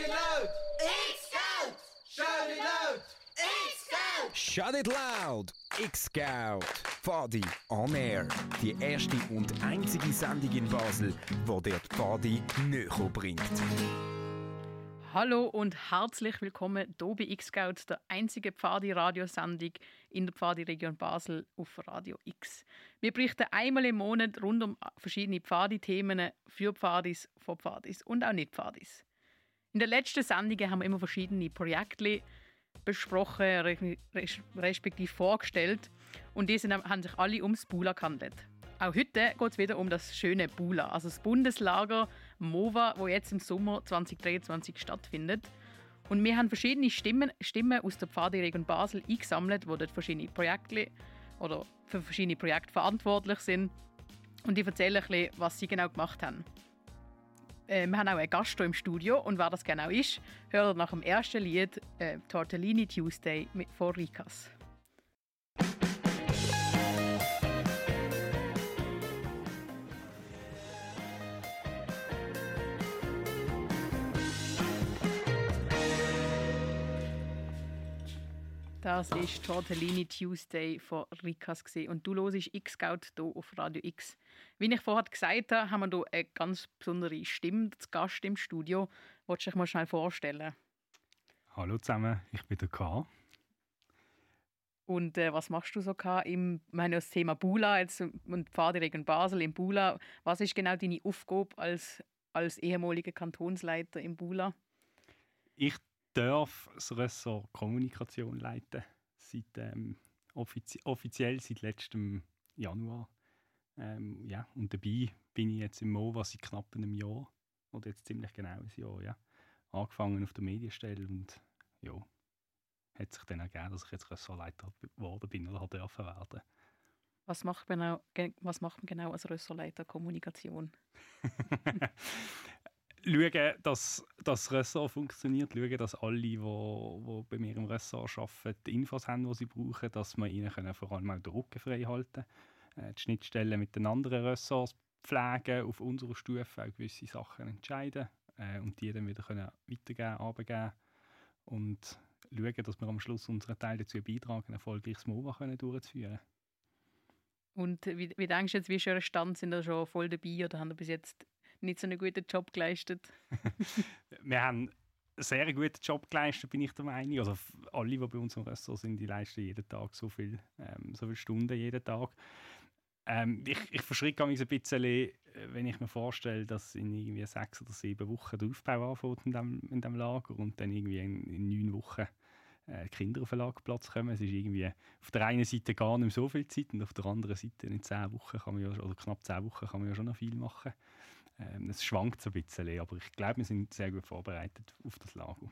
it loud! X-Scout! Shout it loud! X-Scout! Shut it loud! X-Scout! Pfadi on Air. Die erste und einzige Sendung in Basel, wo dir die Pfadi näher bringt. Hallo und herzlich willkommen hier bei X-Scout, der einzige Pfadi-Radiosendung in der Pfadi-Region Basel auf Radio X. Wir berichten einmal im Monat rund um verschiedene Pfadi-Themen für Pfadis, von Pfadis und auch nicht Pfadis. In den letzten Sendungen haben wir immer verschiedene Projekte besprochen, respektive vorgestellt und diese haben sich alle ums Bula gehandelt. Auch heute geht es wieder um das schöne Bula, also das Bundeslager MOVA, wo jetzt im Sommer 2023 stattfindet. Und wir haben verschiedene Stimmen, Stimmen aus der Pfadiregion Basel eingesammelt, wo dort verschiedene Projekte oder für verschiedene Projekte verantwortlich sind. Und die erzählen ein bisschen, was sie genau gemacht haben. Äh, wir haben auch einen Gast im Studio und wer das genau ist, hört nach dem ersten Lied äh, Tortellini Tuesday mit, von Rikas. Das ist Tortellini Tuesday von Rikas und du hörst X-Scout hier auf Radio X. Wie ich vorher gesagt habe, haben wir hier eine ganz besondere Stimme, zu Gast im Studio. Wolltest du dich mal schnell vorstellen? Hallo zusammen, ich bin der K. Und äh, was machst du so K? Im, ich meine, das Thema Bula jetzt, und Pfadiregen Basel im Bula. Was ist genau deine Aufgabe als, als ehemaliger Kantonsleiter im Bula? Ich darf das Ressort Kommunikation leiten. Seit, ähm, offizie offiziell seit letztem Januar. Ähm, ja, und dabei bin ich jetzt im MOVA seit knapp einem Jahr. Oder jetzt ziemlich genau ein Jahr, ja. Angefangen auf der Medienstelle und ja, hat sich dann ergeben, dass ich jetzt Ressortleiter geworden bin oder dürfen werden. Was macht man genau, was macht man genau als Ressortleiter Kommunikation? schauen, dass das Ressort funktioniert, schauen, dass alle, die, die bei mir im Ressort arbeiten, die Infos haben, die sie brauchen, dass wir ihnen können vor allem auch den Rücken frei halten können, äh, die Schnittstellen mit den anderen Ressorts pflegen, auf unserer Stufe auch gewisse Sachen entscheiden äh, und die dann wieder können weitergeben, abgeben und schauen, dass wir am Schluss unseren Teil dazu beitragen, ein erfolgreiches MOVA durchzuführen. Und wie, wie denkst du jetzt, wie ist euer Stand? Sind ihr schon voll dabei oder haben ihr bis jetzt nicht so einen guten Job geleistet? wir haben einen sehr guten Job geleistet, bin ich der Meinung. Also alle, die bei uns im Restaurant sind, die leisten jeden Tag so, viel, ähm, so viele Stunden jeden Tag. Ähm, ich, ich verschrecke mich ein bisschen, äh, wenn ich mir vorstelle, dass in irgendwie sechs oder sieben Wochen der Aufbau anfängt in dem Lager und dann irgendwie in, in neun Wochen äh, Kinder auf den Lagerplatz kommen. Es ist irgendwie auf der einen Seite gar nicht so viel Zeit und auf der anderen Seite in zehn Wochen kann man ja, oder knapp zehn Wochen kann man ja schon noch viel machen. Ähm, es schwankt so ein bisschen, aber ich glaube, wir sind sehr gut vorbereitet auf das Lager.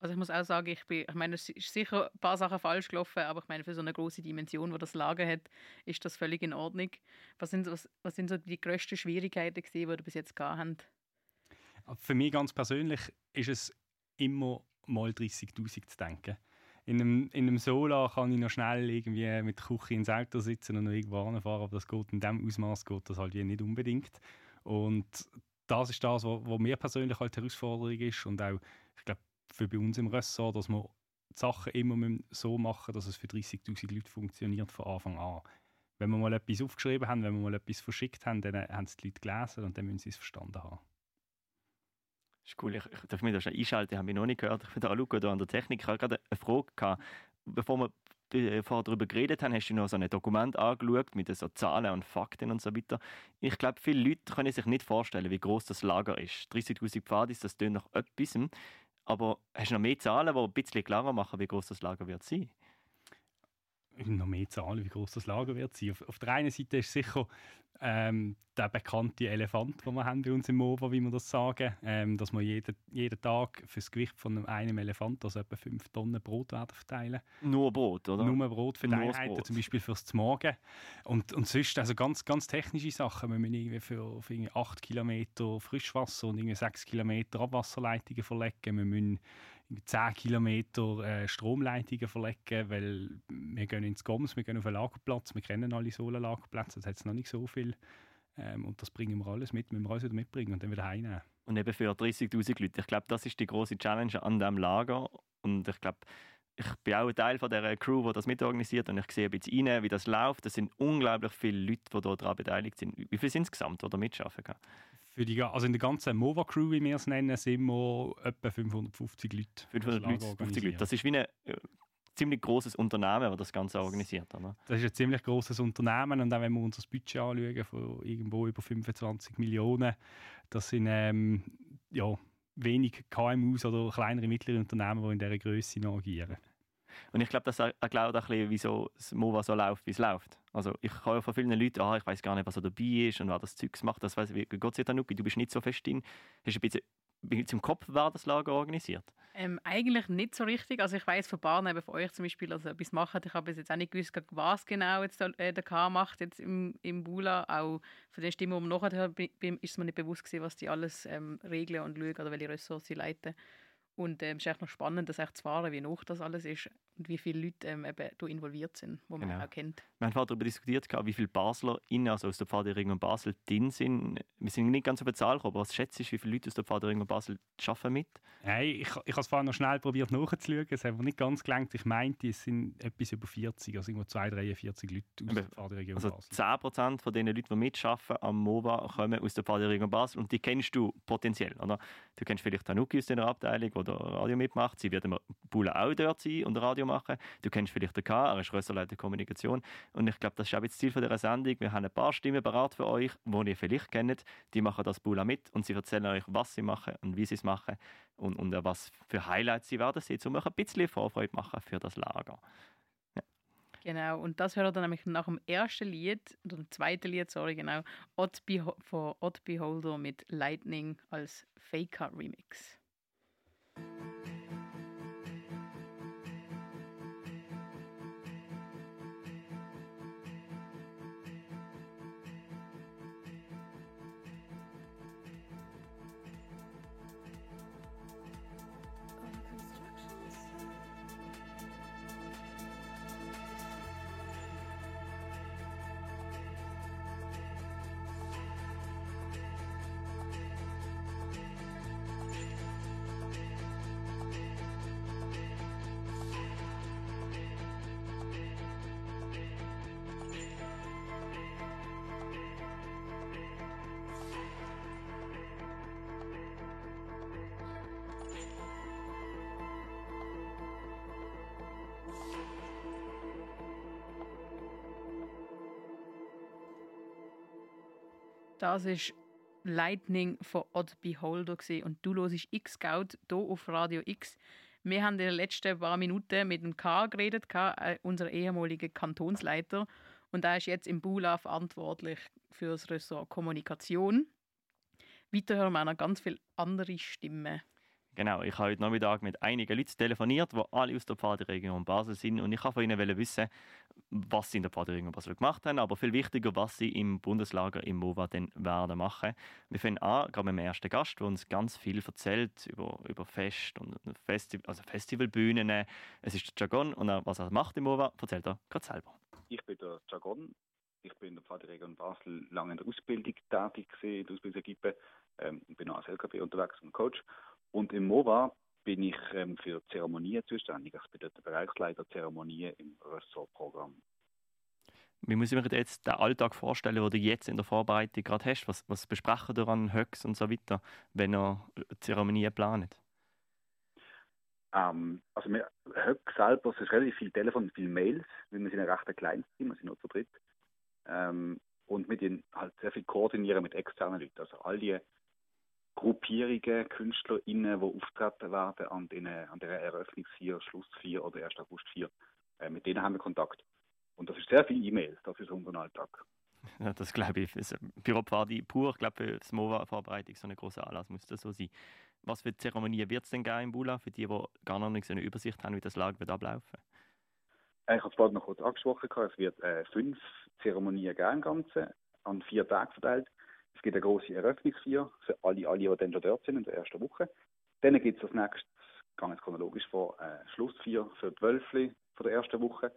Also ich muss auch sagen, ich, bin, ich meine, es ist sicher ein paar Sachen falsch gelaufen, aber ich meine, für so eine große Dimension, wo das Lager hat, ist das völlig in Ordnung. Was sind, was, was sind so die grössten Schwierigkeiten, die ihr bis jetzt gehabt habt? Für mich ganz persönlich ist es immer mal 30'000 zu denken. In einem, in einem Solar kann ich noch schnell irgendwie mit der Küche ins Auto sitzen und noch irgendwo fahren, aber das geht in diesem Ausmaß geht das halt nicht unbedingt. Und das ist das, was, mir persönlich halt Herausforderung ist und auch, ich glaube, für bei uns im Ressort, dass wir die Sachen immer so machen, dass es für 30'000 Leute funktioniert von Anfang an. Wenn wir mal etwas aufgeschrieben haben, wenn wir mal etwas verschickt haben, dann haben es die Leute gelesen und dann müssen sie es verstanden haben ist cool. Ich, ich darf mich da schon einschalten, habe mich noch nicht gehört. Ich bin da Luca da an der Technik. Ich habe gerade eine Frage gehabt. Bevor wir vorher darüber geredet haben, hast du noch so ein Dokument angeschaut mit so Zahlen und Fakten und so weiter. Ich glaube, viele Leute können sich nicht vorstellen, wie groß das Lager ist. 30.000 Pfadis, das tönt nach etwas. Aber hast du noch mehr Zahlen, die ein bisschen klarer machen, wie groß das Lager wird sein? noch mehr Zahlen, wie groß das Lager wird sein. Auf, auf der einen Seite ist sicher ähm, der bekannte Elefant, den wir haben bei uns im MOVA, wie wir das sagen, ähm, dass wir jeden, jeden Tag für das Gewicht von einem Elefant, also etwa 5 Tonnen Brot werden verteilen. Nur Brot, oder? Nur Brot für die Einheiten, zum Beispiel fürs Morgen. Und, und sonst also ganz, ganz technische Sachen. Wir müssen irgendwie für, für 8 Kilometer Frischwasser und irgendwie 6 Kilometer Abwasserleitungen verlegen. Wir müssen 10 Kilometer äh, Stromleitungen verlegen, weil wir gehen ins Goms, wir gehen auf einen Lagerplatz, wir kennen alle Solarlagerplätze, da hat es noch nicht so viel. Ähm, und das bringen wir alles mit, müssen wir alles wieder mitbringen und dann wieder heimnehmen. Und eben für 30'000 Leute. Ich glaube, das ist die große Challenge an diesem Lager. Und ich glaube, ich bin auch ein Teil von der Crew, die das mitorganisiert und ich sehe ein bisschen rein, wie das läuft. Es sind unglaublich viele Leute, die daran beteiligt sind. Wie viele sind es insgesamt, die da mitschaffen können? Für die, also in der ganzen MOVA-Crew, wie wir es nennen, sind wir etwa 550 Leute. 550 Leute. Das ist wie ein äh, ziemlich großes Unternehmen, das das Ganze organisiert. Oder? Das ist ein ziemlich großes Unternehmen und auch wenn wir unser Budget anschauen von irgendwo über 25 Millionen, das sind ähm, ja, wenig KMUs oder kleinere, mittlere Unternehmen, die in dieser Größe noch agieren. Und ich glaube, das erklärt auch ein bisschen, wieso das MOVA so läuft, wie es läuft. Also ich höre von vielen Leuten, ah, ich weiß gar nicht, was da dabei ist und wer das Zeugs macht. Das weiss, wie Gott sei Dank, du bist nicht so fest drin. Hast ein bisschen zum Kopf wer das Lager organisiert? Ähm, eigentlich nicht so richtig. Also ich weiß von Barnen, von euch zum Beispiel, also etwas machen. Ich habe jetzt auch nicht gewusst, was genau jetzt der, äh, der K macht jetzt im, im Bula. Auch von den Stimmen, die man nachher ist mir nicht bewusst gewesen, was die alles ähm, regeln und schauen oder welche Ressorts sie leiten. Und ähm, es ist echt noch spannend, das echt zu fahren, wie hoch das alles ist und wie viele Leute ähm, eben da involviert sind, die man genau. auch kennt. Wir haben darüber diskutiert, wie viele Basler also aus der Pfadregion Basel drin sind. Wir sind nicht ganz auf die Zahl gekommen, aber was schätzt du, wie viele Leute aus der Pfadregion Basel arbeiten mit? Hey, ich, ich habe es vorhin noch schnell probiert nachzuschauen, es hat aber nicht ganz gelangt. Ich meinte, es sind etwas über 40, also irgendwo 2, 43 Leute aus der Pfadregion also Basel. 10% von den Leuten, die mitarbeiten am MOVA, kommen aus der Pfadregion Basel und die kennst du potenziell, oder? Du kennst vielleicht Tanuki aus deiner Abteilung, oder Radio mitmacht. Sie wird im Bula auch dort sein und Radio machen. Du kennst vielleicht den K, er ist Rösserleiter Kommunikation. Und ich glaube, das ist auch das Ziel dieser Sendung. Wir haben ein paar Stimmen parat für euch, die ihr vielleicht kennt. Die machen das Bula mit und sie erzählen euch, was sie machen und wie sie es machen und, und was für Highlights sie werden sehen, um euch ein bisschen Vorfreude machen für das Lager. Genau, und das hört dann nämlich nach dem ersten Lied, oder dem zweiten Lied, sorry, genau, Odd Beho von Odd Beholder mit Lightning als Faker Remix. Das ist Lightning von Odd Beholder und du hörst X-Scout hier auf Radio X. Wir haben in den letzten paar Minuten mit dem K geredet, äh, unser ehemaliger Kantonsleiter. Und er ist jetzt im Bula verantwortlich für das Ressort Kommunikation. Weiter hören wir noch ganz viele andere Stimmen. Genau, ich habe heute Nachmittag mit einigen Leuten telefoniert, die alle aus der Pfaderegion Basel sind. Und ich wollte von ihnen wissen, was sie in der Pfaderegion Basel gemacht haben, aber viel wichtiger, was sie im Bundeslager im MOVA dann werden machen. Wir fangen an, gerade mit dem ersten Gast, der uns ganz viel erzählt über, über Fest und Festi also Festivalbühnen. Es ist der Jargon und was er macht im MOVA, erzählt er gerade selber. Ich bin der Jargon. Ich bin in der Pfaderegion Basel lange in der Ausbildung tätig in der Ausbildungsequipe. Ähm, bin auch als LKB unterwegs und Coach. Und im MOVA bin ich ähm, für Zeremonien zuständig. Ich bin dort der Bereichsleiter Zeremonien im Ressortprogramm. Wie muss ich mir jetzt den Alltag vorstellen, den du jetzt in der Vorbereitung gerade hast? Was, was besprechen ihr an Höchst und so weiter, wenn ihr Zeremonien plant? Ähm, also wir, Höck selber, es ist relativ viel Telefon viel Mails, weil wir sind ein recht kleines Team, wir sind nur zu dritt. Ähm, und wir halt sehr viel koordinieren mit externen Leuten. Also all die Gruppierungen, KünstlerInnen, die auftreten werden an, den, an der Eröffnungsfeier, Schlussfeier oder 1. August 4. Äh, mit denen haben wir Kontakt. Und das ist sehr viel E-Mail, das ist unser Alltag. Ja, das glaube ich. Für Bürokratie pur, ich glaube, für das MOVA-Vorbereitung so ein großer Anlass muss das so sein. Was für Zeremonien wird es denn geben im Bula, für die, die gar noch nicht so eine Übersicht haben, wie das Lager wird ablaufen? Äh, ich habe es vorhin noch kurz angesprochen. Es wird äh, fünf Zeremonien geben im Ganzen, an vier Tage verteilt. Es gibt eine große Eröffnungsfeier für alle, alle, die dann schon dort sind in der ersten Woche. Dann gibt es als nächstes, ganz chronologisch vor, äh, Schlussfeier für die Wölfli von der ersten Woche.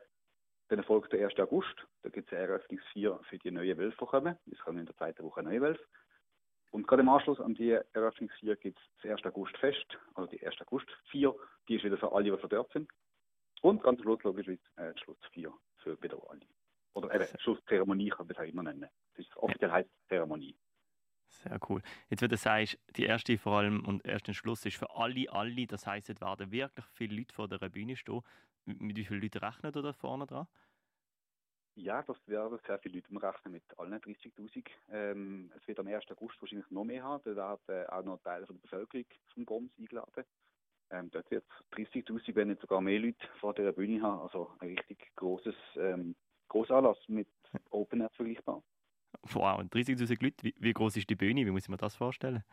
Dann folgt der 1. August. Da gibt es eine Eröffnungsfeier für die neuen Wölfe, kommen. Es kommen in der zweiten Woche neue Wölfe. Und gerade im Anschluss an die Eröffnungsfeier gibt es das 1. August-Fest, also die 1. August-Feier. Die ist wieder für alle, die von dort sind. Und ganz am Schluss logischerweise äh, Schlussfeier für wieder alle. Oder eben, Schlusszeremonie kann man das auch immer nennen. Ist offiziell heißt Zeremonie. Sehr cool. Jetzt, wenn du sagst, die erste vor allem und ersten Schluss ist für alle, alle, das heisst, es werden wirklich viele Leute vor der Bühne stehen. Mit wie vielen Leuten rechnet ihr da vorne dran? Ja, das werden sehr viele Leute. Wir rechnen mit allen 30.000. Ähm, es wird am 1. August wahrscheinlich noch mehr haben. Da werden auch noch Teile von der Bevölkerung vom Goms eingeladen. Ähm, dort wird es 30.000, wenn nicht sogar mehr Leute vor der Bühne haben. Also ein richtig großes ähm, Großanlass mit Open Air vergleichbar. Wow, 30.000 Leute. Wie, wie, groß ist die Bühne? Wie muss ich mir das vorstellen?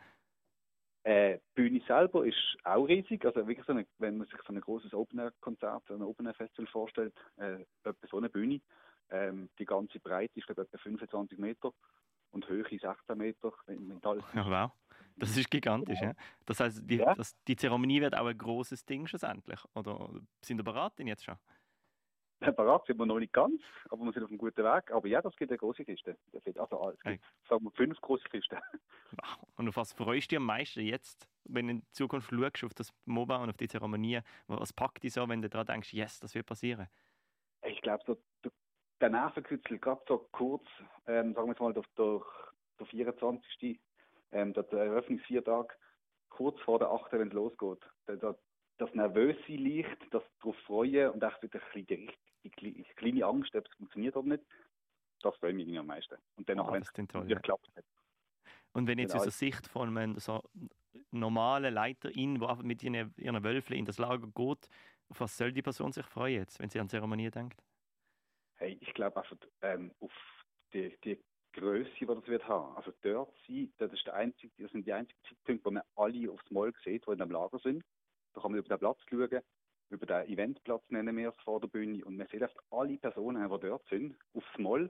Äh, die Bühne selber ist auch riesig. Also wirklich so eine, wenn man sich so ein großes Open Air Konzert, ein Open Air Festival vorstellt, äh, etwa so eine Bühne. Ähm, die ganze Breite ist glaube etwa 25 Meter und Höhe 16 Meter. Wenn alles ja, wow, das ist gigantisch. Ja. Das heißt, die, Ja. das, die Zeremonie wird auch ein großes Ding schlussendlich. Oder sind ihr beraten jetzt schon? Parat sind wir noch nicht ganz, aber wir sind auf einem guten Weg. Aber ja, das gibt eine große Kiste. Das wird also es gibt, sagen wir, fünf große Kisten. Und auf was freust du dich am meisten jetzt, wenn du in Zukunft schaust auf das MOBA und auf die Zeremonie? Was packt dich so, wenn du daran denkst, yes, das wird passieren? Ich glaube, so, der- der Nervenkitzel, gerade so kurz, ähm, sagen wir jetzt mal, durch, durch der 24. Ähm, der der Eröffnungsviertag, kurz vor der 8., wenn es losgeht. Da, da, das Nervöse liegt, das darauf freuen und echt wieder ein bisschen die, die, kleine Angst, ob es funktioniert oder nicht, das freut mich am meisten. Und dann, auch wenn es geklappt hat. Und wenn jetzt Genau. aus der Sicht von einem so normalen Leiterin, der mit ihren, ihren Wölfen in das Lager geht, auf was soll die Person sich freuen jetzt, wenn sie an die Zeremonie denkt? Hey, ich glaube einfach ähm, auf die, die Größe, die das wird haben. Also dort sein, das ist der einzige, das sind die einzigen Zeitpunkte, wo man alle aufs Mal sieht, die in einem Lager sind. Da kann man über den Platz schauen, über den Eventplatz nennen wir es vor der Bühne und man sieht einfach alle Personen, die dort sind, aufs Mal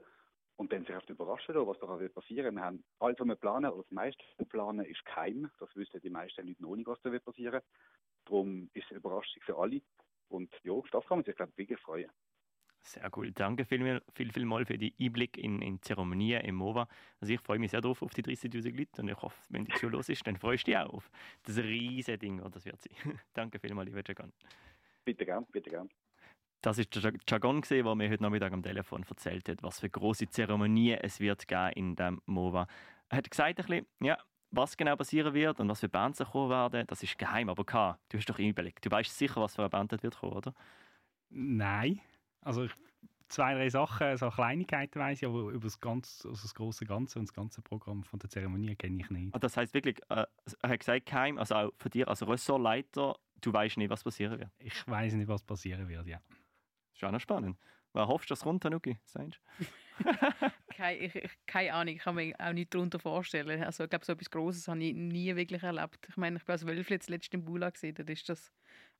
und dann sich einfach überraschen was da wird passieren. Wir haben alles, was wir planen, oder das meiste, was wir planen, ist geheim. Das wissen die meisten Leute noch nicht, was da wird passieren. Darum ist es eine Überraschung für alle. Und ja, das kann man sich, glaube ich, wirklich freuen. Sehr cool. Danke viel, viel, viel mal für die Einblick in, in Zeremonien im MOVA. Also ich freue mich sehr drauf auf die 30.000 Leute und ich hoffe, wenn die schon los ist, dann freust du dich auch auf das riesige Ding, das wird sein. Danke vielmals, lieber Jagan. Bitte gern, bitte gern. Das ist der Jagon, der mir heute Nachmittag am Telefon erzählt hat, was für große Zeremonien es wird geben in dem MOVA. Er hat gesagt, ein bisschen, ja, was genau passieren wird und was für Bands da kommen werden, das ist geheim. Aber K, du hast doch überlegt. Du weißt sicher, was für eine Band wird kommen, oder? Nein. Also ich, zwei, drei Sachen, so Kleinigkeiten weiß ich, aber über das, ganze, also das große Ganze und das ganze Programm von der Zeremonie kenne ich nicht. Ah, Das heißt wirklich, äh, er hat gesagt, geheim, also auch für dich als Ressortleiter, du weißt nicht, was passieren wird. Ich weiß nicht, was passieren wird, ja. Ist auch noch spannend. Was hoffst du, dass kommt, Tanuki? Sagst Keine, ich, keine Ahnung, ich kann mir auch nicht darunter vorstellen. Also, ich glaube, so etwas Grosses habe ich nie wirklich erlebt. Ich meine, ich bin als Wölfli jetzt letztens im Bula gesehen, da ist das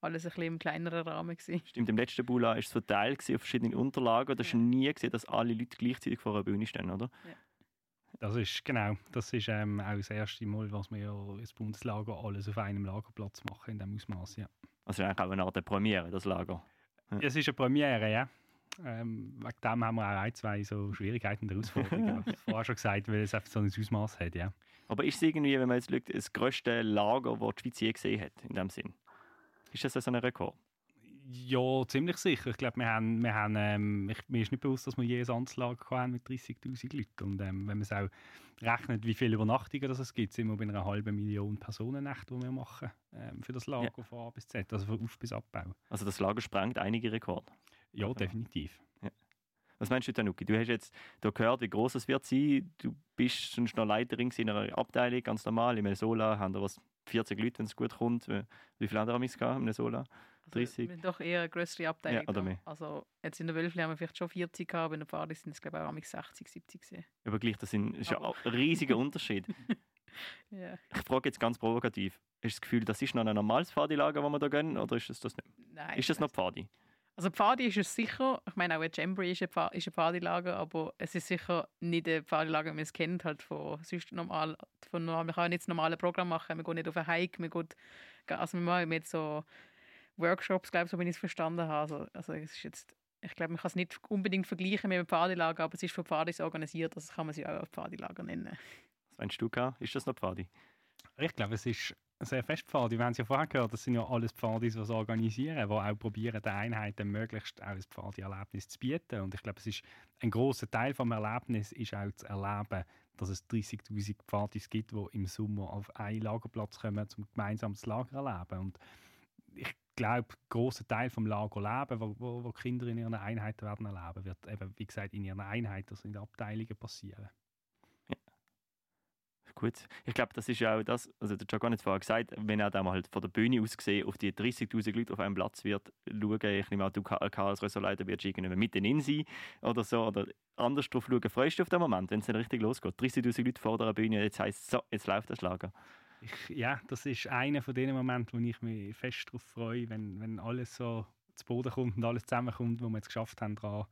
alles ein bisschen im kleineren Rahmen. Gewesen. Stimmt, im letzten Bula war es verteilt gewesen auf verschiedene Unterlagen. Da hast du Ja. nie gesehen, dass alle Leute gleichzeitig vor einer Bühne stehen, oder? Das ist genau, das ist ähm, auch das erste Mal, was wir ja ins Bundeslager alles auf einem Lagerplatz machen in diesem Ausmaß. Ja. Also eigentlich auch eine Art der Premiere, das Lager. Es ist eine Premiere, ja. Ähm, wegen dem haben wir auch ein, zwei so Schwierigkeiten und Herausforderungen. Ich habe vorher schon gesagt, weil es einfach so ein Ausmaß hat, ja. Aber ist es irgendwie, wenn man jetzt schaut, das grösste Lager, das die Schweiz je gesehen hat, in dem Sinn? Ist das so ein Rekord? Ja, ziemlich sicher. Ich glaube, wir haben, wir haben ähm, ich, mir ist nicht bewusst, dass wir je ein Amtslager haben mit 30'000 Leuten. Und ähm, wenn man es auch rechnet, wie viele Übernachtungen das es gibt, sind wir bei einer halben Million Personennächte, die wir machen ähm, für das Lager von A bis Z, also von Auf- bis Abbau. Also das Lager sprengt einige Rekorde. Ja, Ja. definitiv. Was meinst du, Tanuki? Du hast jetzt da gehört, wie groß es wird sein. Du bist sonst noch Leiterin in einer Abteilung, ganz normal. Im Sola haben da was 40 Leute, wenn es gut kommt. Wie viele andere haben es gehabt im Sola? Also, 30. wir haben doch eher eine größere Abteilung. Ja, oder mehr. Also, jetzt in der Wölfli haben wir vielleicht schon 40 gehabt, aber in der Pfadi sind es, glaube ich, auch amigs 60, 70 gesehen. Aber gleich, das sind- ist ja ein riesiger Unterschied. Ja. Ich frage jetzt ganz provokativ. Hast du das Gefühl, das ist noch ein normales Pfadilager, das wir da gehen, oder ist es das nicht? Nein, Ist das noch Pfadi? Also Pfadi ist es sicher. Ich meine, auch ein Jamboree ist ein, Pfad, ist ein Pfadilager, aber es ist sicher nicht ein Pfadilager, wie man es kennt, halt von sonst normal, von normal. Man kann nicht das normale Programm machen, wir gehen nicht auf einen Hike, wir gehen, also wir machen jetzt so Workshops, glaube ich, so wenn ich es verstanden habe. Also, also es ist jetzt ich glaube, man kann es nicht unbedingt vergleichen mit einem Pfadilager, aber es ist für Pfadis organisiert, also kann man sie auch Pfadilager nennen. Was meinst du, K? Ist das noch Pfadi? Ich glaube, es ist sehr fest Pfadi. Wir haben es ja vorher gehört, das sind ja alles Pfadis, die es organisieren, die auch probieren, den Einheiten möglichst auch ein Pfadi-Erlebnis zu bieten. Und ich glaube, es ist ein großer Teil des Erlebnisses ist auch zu erleben, dass es 30'000 Pfadis gibt, die im Sommer auf einen Lagerplatz kommen, um gemeinsam das Lager zu erleben. Und ich glaube, ein grosser Teil vom Lager leben, wo, wo, wo Kinder in ihren Einheiten werden erleben, wird eben, wie gesagt, in ihren Einheiten, also in den Abteilungen passieren. Gut. Ich glaube, das ist ja auch das, also der Jack hat vorher gesagt, wenn er dann mal halt von der Bühne aus gesehen auf die 30'000 Leute auf einem Platz wird schauen, ich nehme an, du als Ressortleiter wirst irgendwie mitten in sein oder so, oder anders drauf schauen, freust du auf den Moment, wenn es dann richtig losgeht? 30'000 Leute vor der Bühne, jetzt heisst so, jetzt läuft das Lager. Ich, ja, das ist einer von den Momenten, wo ich mich fest darauf freue, wenn, wenn alles so zu Boden kommt und alles zusammenkommt, wo wir es geschafft haben dran.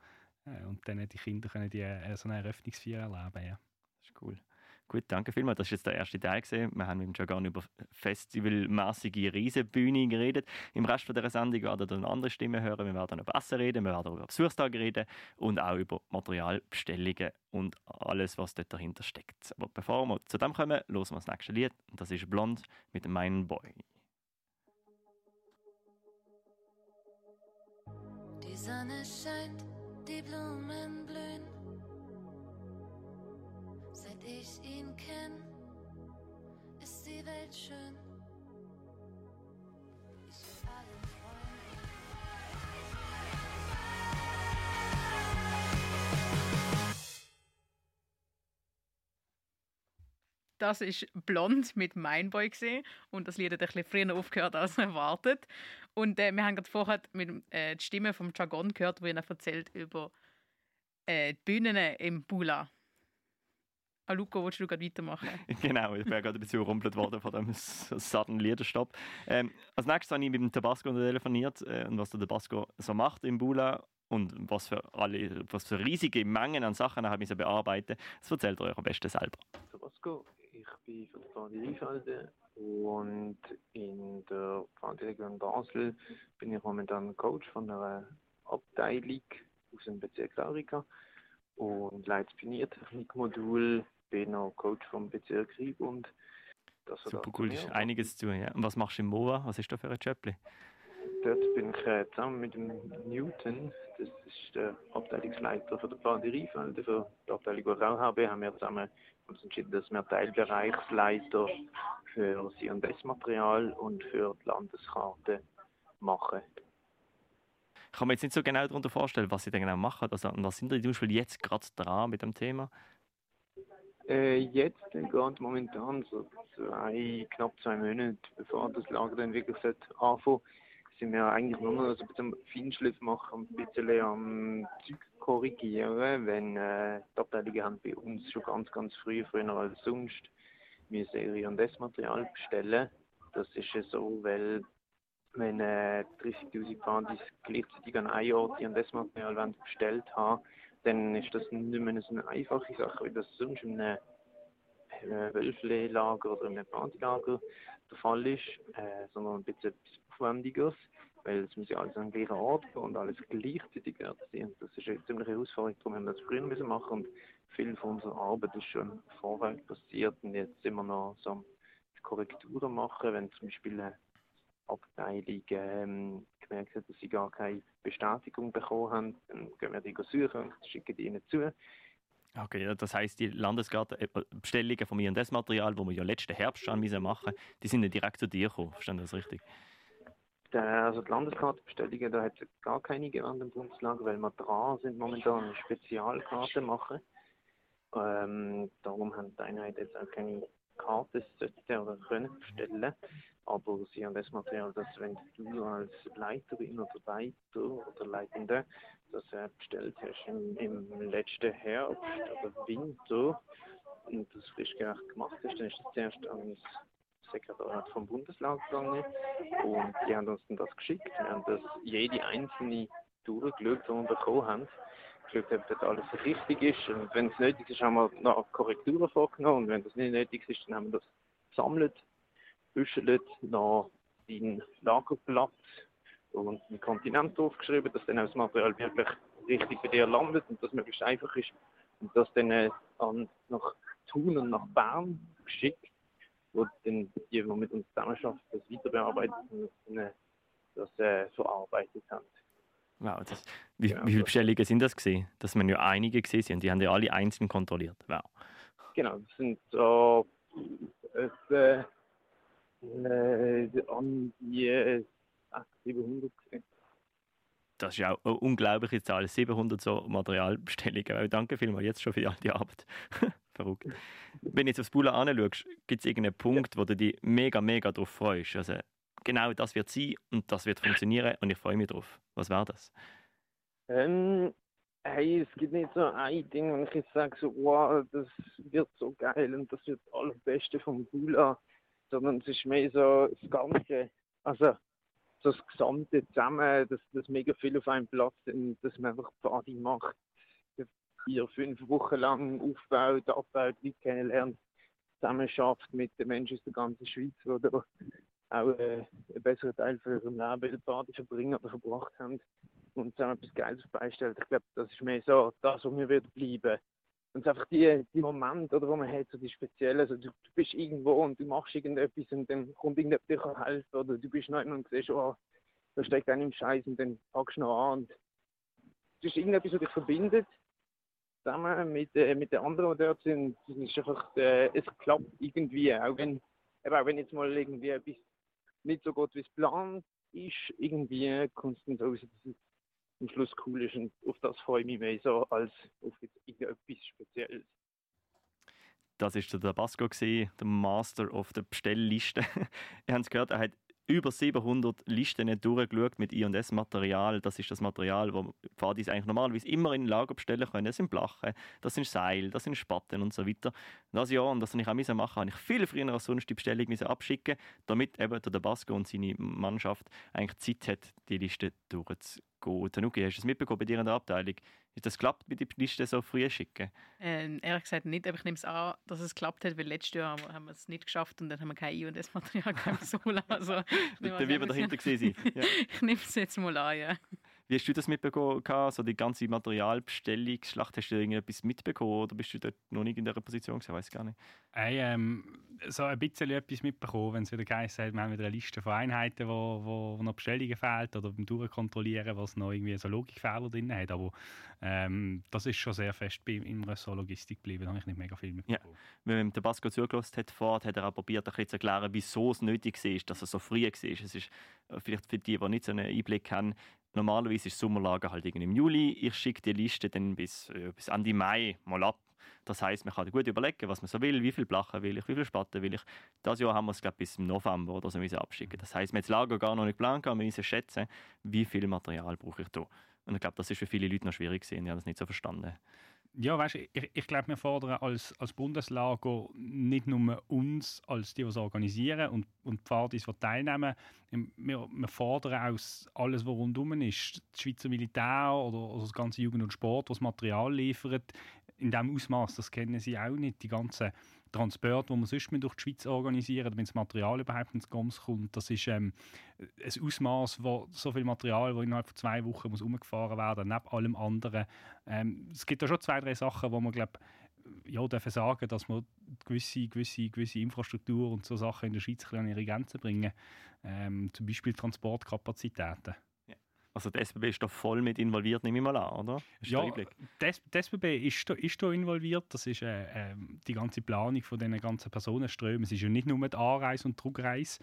Äh, und dann die Kinder können die, äh, so eine Eröffnungsfeier erleben. Ja. Das ist cool. Gut, danke vielmals. Das ist jetzt der erste Teil gesehen. Wir haben mit dem Jagan über festivalmäßige Riesenbühne geredet. Im Rest von dieser Sendung werden wir dann andere Stimmen hören. Wir werden über Essen reden, wir werden über Besuchstage reden und auch über Materialbestellungen und alles, was dort dahinter steckt. Aber bevor wir zu dem kommen, hören wir das nächste Lied. Das ist Blond mit Mein Boy. Die Sonne scheint, die Blumen blühen ich ihn kenn, ist die Welt schön. Ich will allen. Das ist Blond mit Mein Boy gesehen und das Lied hat ein bisschen früher aufgehört als erwartet. Und äh, wir haben gerade vorher mit äh, die Stimme vom Jargon gehört, wo er erzählt über äh, die Bühnen im Bula. Ah, Luco, willst du gerade weitermachen? genau, ich bin gerade ein bisschen überrumpelt worden von dem sudden Liederstopp. Ähm, als nächstes habe ich mit dem Tabasco telefoniert äh, und was der Tabasco so macht im Bula und was für, alle, was für riesige Mengen an Sachen er hat bearbeiten Das erzählt euch am besten selber. Tabasco, ich bin von der Pfadi Rheinfelden und in der Pfadi-Region Basel bin ich momentan Coach von einer Abteilung aus dem Bezirk Laurika und leite das Pioniertechnikmodul bin auch Coach vom Bezirk Riebund. Super cool, ist einiges zu tun. Ja. Und was machst du im MOVA? Was ist da für ein Job? Dort bin ich äh, zusammen mit dem Newton, das ist der Abteilungsleiter für die Pflanzereifelder, für die Abteilung, die ich auch habe, haben wir zusammen uns entschieden, dass wir Teilbereichsleiter für C&S-Material und für die Landeskarte machen. Ich kann mir jetzt nicht so genau darunter vorstellen, was sie denn genau machen. Also, was sind die zum Beispiel jetzt gerade dran mit dem Thema? Äh, jetzt, gerade momentan, so zwei, knapp zwei Monate bevor das Lager dann wirklich anfangen sind wir eigentlich nur noch so ein bisschen Feinschliff machen, ein bisschen am Zeug korrigieren, wenn äh, die Abteilungen haben bei uns schon ganz, ganz früh, früher als sonst, wir Serie und S-Material bestellen. Das ist ja so, weil wenn äh, 30'000 Partys gleichzeitig an einem Ort ihr S-Material bestellt haben, dann ist das nicht mehr so eine einfache Sache, wie das sonst in einem Wölfle-Lager oder in einem Partylager der Fall ist, äh, sondern ein bisschen aufwendiger, weil es muss ja alles an gleichen Ort gehen und alles gleichzeitig sein. Das ist eine ziemliche Herausforderung, darum haben wir das früher müssen machen und viel von unserer Arbeit ist schon vorwärts passiert und jetzt wir noch so Korrekturen machen, wenn zum Beispiel eine Abteilung ähm, gemerkt hat, dass sie gar keine Bestätigung bekommen haben, dann gehen wir die suchen und schicken die ihnen zu. Okay, das heisst, die Landesgartenbestellungen von mir und das Material, wo wir ja letzten Herbst schon machen die sind nicht direkt zu dir gekommen. Verstehen das richtig? Also die Landeskartenbestellungen, da hat es gar keine genannt im Bundeslager, weil wir dran sind, momentan eine Spezialkarte machen. Ähm, darum haben die Einheiten jetzt auch keine Karte oder können bestellen. Aber sie haben das Material, dass wenn du als Leiterin oder Leiter oder Leitende das bestellt hast im, im letzten Herbst oder Winter und das frisch gemacht hast, dann ist das zuerst ans Sekretariat vom Bundeslager gegangen und die haben uns dann das geschickt. Wir haben das jede einzelne durchgeschaut, die wir bekommen haben geschaut, ob das alles richtig ist. Und wenn es nötig ist, haben wir noch Korrekturen vorgenommen. Und wenn das nicht nötig ist, dann haben wir das gesammelt, büschelt, noch den Lagerplatz und einen Kontinent draufgeschrieben, dass dann das Material wirklich richtig bei dir landet und das möglichst einfach ist. Und das dann äh, an, nach Thun und nach Bern geschickt, wo dann die, die mit uns zusammenarbeiten, das weiter bearbeitet und äh, das äh, verarbeitet haben. Wow, das, wie, Genau, wie viele so. Bestellungen sind das gesehen? Das man ja einige gesehen sind. Die haben ja alle einzeln kontrolliert. Wow. Genau, das sind so etwa äh, an die äh, 600, 700 gewesen. Das ist ja auch eine unglaubliche Zahl. 700 so Materialbestellungen. Danke vielmals jetzt schon für all die Arbeit. Verrückt. Wenn du jetzt aufs Bula anschaust, gibt es irgendeinen Punkt, wo du dich mega, mega drauf freust? Also, genau das wird sein und das wird funktionieren und ich freue mich drauf. Was wäre das? Ähm, hey, es gibt nicht so ein Ding, wenn ich jetzt sage, so, wow, das wird so geil und das wird das Allerbeste vom Bula, sondern es ist mehr so das Ganze, also so das Gesamte zusammen, dass das mega viel auf einem Platz und dass man einfach Party macht, vier, fünf Wochen lang aufbaut, abbaut, Leute kennenlernt, zusammen schafft mit den Menschen aus der ganzen Schweiz, die da auch äh, einen besseren Teil von ihrem Leben Party verbringen oder verbracht haben und zusammen etwas Geiles beistellt. Ich glaube, das ist mehr so das, was mir wird bleiben. Und einfach die, die Momente, oder, wo man hat, so die speziellen, also du, du bist irgendwo und du machst irgendetwas und dann kommt irgendjemand dir helfen oder du bist noch und siehst, oh, da steckt einer im Scheiß und dann packst du noch an. Und es ist irgendetwas, was dich verbindet, zusammen mit, äh, mit den anderen, die dort sind. Es ist einfach, äh, es klappt irgendwie, auch wenn, eben auch wenn jetzt mal irgendwie etwas nicht so gut wie es geplant ist, irgendwie kommt es dann so raus, dass es am Schluss cool ist und auf das freue ich mich mehr so als auf jetzt irgendetwas Spezielles. Das war der Tabasco, der Master of der Bestellliste. Ihr habt es gehört, er hat über 700 Listen durchgeschaut mit I&S-Material. Das ist das Material, das Pfadis eigentlich normalerweise immer in ein Lager bestellen können. Das sind Blachen, das sind Seil, das sind Spatten und so weiter. Das Jahr, und das ich auch machen, habe ich viel früher als sonst die Bestellung abschicken, damit eben der Tabasco und seine Mannschaft eigentlich Zeit hat, die Liste durchzugehen. Tanuki, hast du es mitbekommen bei dir in der Abteilung? Ist das geklappt, mit die Liste so früh schicken? Ähm, ehrlich gesagt nicht, aber ich nehme es an, dass es geklappt hat, weil letztes Jahr haben wir- es nicht geschafft und dann haben wir kein I- und S-Material gehabt, Sola. Also, ich nehme Der an, wie wir wir dahinter sind. Ja. ich nehme es jetzt mal an, ja. Wie hast du das mitbekommen? So die ganze Materialbestellungsschlacht, hast du irgendetwas mitbekommen oder bist du dort noch nicht in dieser Position gewesen? Weiß gar nicht. Hey, ähm, so ein bisschen etwas mitbekommen, wenn es wieder geheißen hat, wir haben wieder eine Liste von Einheiten, wo, wo, wo noch Bestellungen fehlt oder beim Durchkontrollieren, was noch irgendwie so Logikfehler drin hat. Aber ähm, das ist schon sehr fest bei, im Ressort Logistik geblieben, da habe ich nicht mega viel mitbekommen. Wenn man Tabasco zugelassen hat, vorher, hat er auch probiert, ein bisschen zu erklären, wieso es nötig war, dass er so früh war. Es ist äh, vielleicht für die, die nicht so einen Einblick haben, normalerweise ist das Sommerlager halt irgendwie im Juli. Ich schicke die Liste dann bis, äh, bis Ende Mai mal ab. Das heißt, man kann gut überlegen, was man so will, wie viel Blachen will ich, wie viel Spatten will ich. Das Jahr haben wir es glaub, bis November oder so abschicken. Das heißt, wir haben das Lager gar noch nicht geplant, wir müssen schätzen, wie viel Material brauche ich da. Und ich glaube, das ist für viele Leute noch schwierig gewesen. Die haben das nicht so verstanden. Ja, weißt ich, ich glaube, wir fordern als, als Bundeslager nicht nur uns, als die, die es organisieren und, und die Pfadis, die teilnehmen. Wir, wir fordern auch alles, was rundum ist. Das Schweizer Militär oder, oder das ganze Jugend und Sport, was Material liefert, in diesem Ausmaß, das kennen sie auch nicht. Die ganzen Transporte, die man sonst durch die Schweiz organisieren, wenn das Material überhaupt ins Goms kommt, das ist ähm, ein Ausmaß, wo so viel Material, das innerhalb von zwei Wochen muss umgefahren werden, neben allem anderen. Ähm, es gibt da schon zwei, drei Sachen, wo man glaube ja, dürfen sagen, dass man gewisse, gewisse, gewisse Infrastruktur und so Sachen in der Schweiz an ihre Grenzen bringen. Ähm, zum Beispiel Transportkapazitäten. Also die SBB ist da voll mit involviert, nehme ich mal an, oder? Hast Ja, die, SBB ist da, ist da involviert. Das ist äh, ähm, die ganze Planung von diesen ganzen Personenströmen. Es ist ja nicht nur die Anreise und die Rückreise.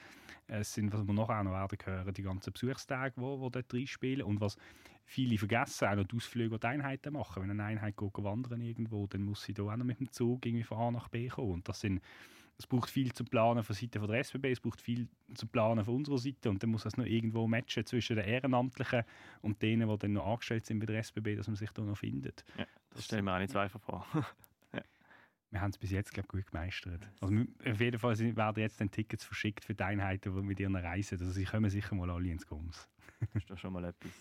Es sind, was wir nachher auch noch werden hören, die ganzen Besuchstage, die wo, wo dort reinspielen. Und was viele vergessen, auch noch die Ausflüge, die Einheiten machen. Wenn eine Einheit geht wandern irgendwo, dann muss sie da auch noch mit dem Zug irgendwie von A nach B kommen. Und das sind es braucht viel zum Planen von Seite von der SBB, es braucht viel zum Planen von unserer Seite und dann muss das noch irgendwo matchen zwischen den Ehrenamtlichen und denen, die dann noch angestellt sind bei der SBB, dass man sich da noch findet. Ja, das stelle ich mir auch nicht einfach vor. wir haben es bis jetzt glaub, gut gemeistert. Also, auf jeden Fall werden jetzt dann Tickets verschickt für die Einheiten, die mit ihren reisen. Also sie kommen sicher mal alle ins Goms. das ist doch schon mal etwas.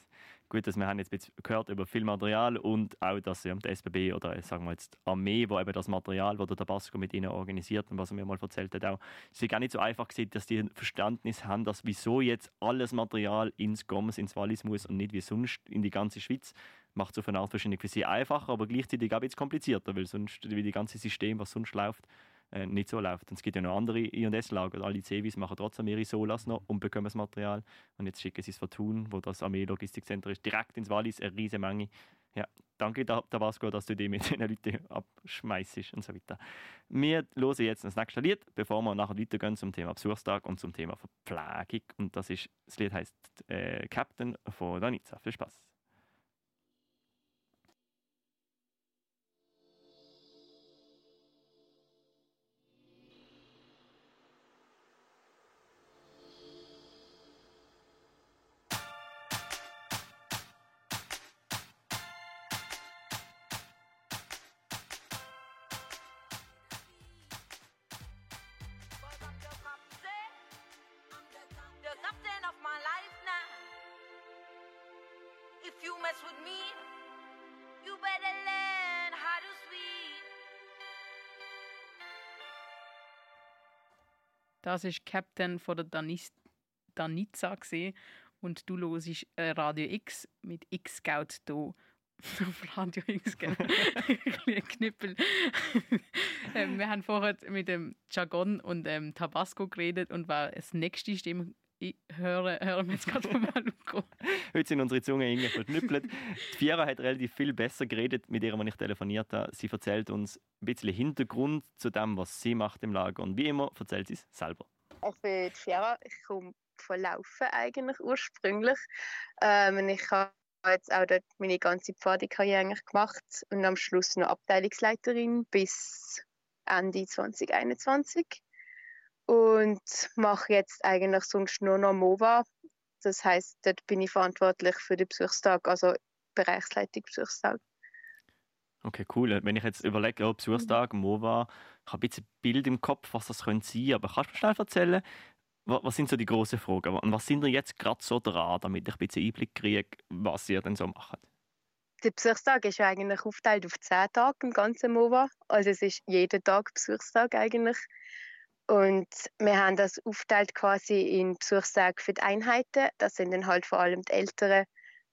Gut, dass wir haben jetzt gehört über viel Material und auch, dass ja, die SBB oder sagen wir jetzt die Armee, wo eben das Material, das der Tabasco mit ihnen organisiert und was er mir mal erzählt hat, auch, es ist gar nicht so einfach gewesen, dass die ein Verständnis haben, dass wieso jetzt alles Material ins Goms, ins Wallis muss und nicht wie sonst in die ganze Schweiz. Macht es auf eine Art wahrscheinlich für sie einfacher, aber gleichzeitig auch bisschen komplizierter, weil sonst, wie das ganze System, was sonst läuft, äh, nicht so läuft. Und es gibt ja noch andere I&S-Lager. Alle CWs machen trotzdem ihre Solas noch und bekommen das Material. Und jetzt schicken sie es von Thun, wo das Armee-Logistikcenter ist, direkt ins Wallis, eine riesige Menge. Ja, danke Tabasco, dass du die mit den Leuten abschmeißt und so weiter. Wir hören jetzt das nächste Lied, bevor wir nachher weitergehen zum Thema Besuchstag und zum Thema Verpflegung. Und das, ist, das Lied heißt äh, Captain von Danica. Viel Spaß. Das ist Captain von der Danis Danitza gesehen und du hörst äh, Radio X mit X-Scout hier auf Radio X, gell? Knippel. ähm, wir haben vorher mit dem Jargon und ähm, Tabasco geredet und war das nächste Stimme ich höre, hören wir jetzt gerade von Maluko. Heute sind unsere Zungen irgendwie verknüppelt. Die Fiera hat relativ viel besser geredet, mit ihr, als ich telefoniert habe. Sie erzählt uns ein bisschen Hintergrund zu dem, was sie macht im Lager. Und wie immer erzählt sie es selber. Ich bin die Fiera, ich komme von Laufen eigentlich ursprünglich. Ähm, ich habe jetzt auch dort meine ganze Pfadekarriere eigentlich gemacht und am Schluss noch Abteilungsleiterin bis Ende 2021 und mache jetzt eigentlich sonst nur noch MOVA. Das heißt, dort bin ich verantwortlich für den Besuchstag, also Bereichsleitung Besuchstag. Okay, cool. Wenn ich jetzt überlege, oh, Besuchstag, MOVA, ich habe ein bisschen Bild im Kopf, was das könnte sein, aber kannst du mir schnell erzählen, was sind so die großen Fragen? Und was sind ihr jetzt gerade so dran, damit ich ein bisschen Einblick kriege, was ihr denn so macht? Der Besuchstag ist eigentlich aufgeteilt auf zehn Tage im ganzen MOVA. Also es ist jeden Tag Besuchstag eigentlich. Und wir haben das aufgeteilt quasi in Besuchstage für die Einheiten. Das sind dann halt vor allem die Älteren,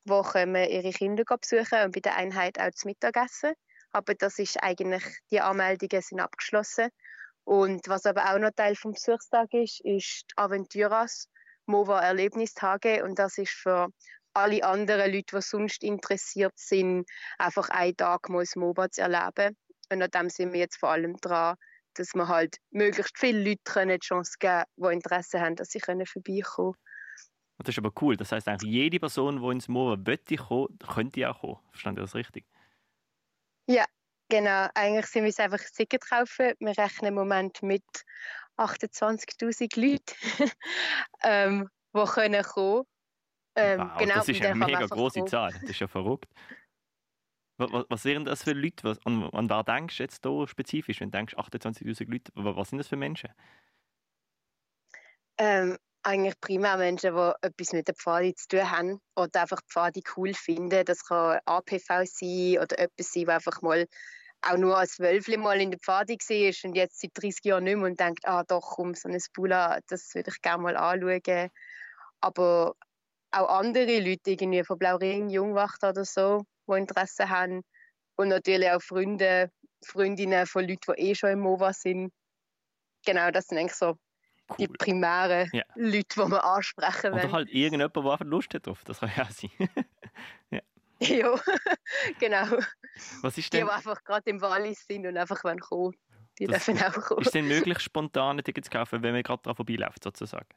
die kommen ihre Kinder besuchen und bei der Einheit auch zum Mittagessen. Aber das ist eigentlich, die Anmeldungen sind abgeschlossen. Und was aber auch noch Teil vom Besuchstag ist, ist die Aventuras, MOVA Erlebnistage. Und das ist für alle anderen Leute, die sonst interessiert sind, einfach einen Tag mal das MOVA zu erleben. Und an dem sind wir jetzt vor allem dran, dass man halt möglichst viele Leute können die Chance geben die Interesse haben, dass sie können vorbeikommen Das ist aber cool. Das heißt eigentlich, jede Person, die ins Moor möchte kommen, könnte auch kommen. Verstanden ihr das richtig? Ja, genau. Eigentlich sind wir es einfach Ticket kaufen. Wir rechnen im Moment mit 28'000 Leuten, ähm, die können kommen ähm, wow, genau, das ist eine mega große Zahl. Das ist ja verrückt. Was, was sind das für Leute? Was, an, an wer denkst du jetzt hier spezifisch, wenn du denkst 28'000 Leute? Was sind das für Menschen? Ähm, eigentlich primär Menschen, die etwas mit der Pfade zu tun haben oder einfach die Pfade cool finden. Das kann APV sein oder etwas sein, was einfach mal auch nur als Wölfli mal in der Pfade war und jetzt seit 30 Jahren nicht mehr und denkt, ah doch, komm, so ein Bula, das würde ich gerne mal anschauen. Aber auch andere Leute, irgendwie von Blauring, Jungwacht oder so, die Interesse haben. Und natürlich auch Freunde, Freundinnen von Leuten, die eh schon im MOVA sind. Genau, das sind eigentlich so cool. die primären ja. Leute, die man ansprechen will. Oder halt irgendjemand, der einfach Lust hat drauf. Das kann ja auch sein. ja. Ja, genau. Was ist denn? Die, die einfach gerade im Wallis sind und einfach kommen wollen. Die das dürfen auch kommen. Ist es denn möglich, spontane Tickets zu kaufen, wenn man gerade daran vorbeiläuft, sozusagen?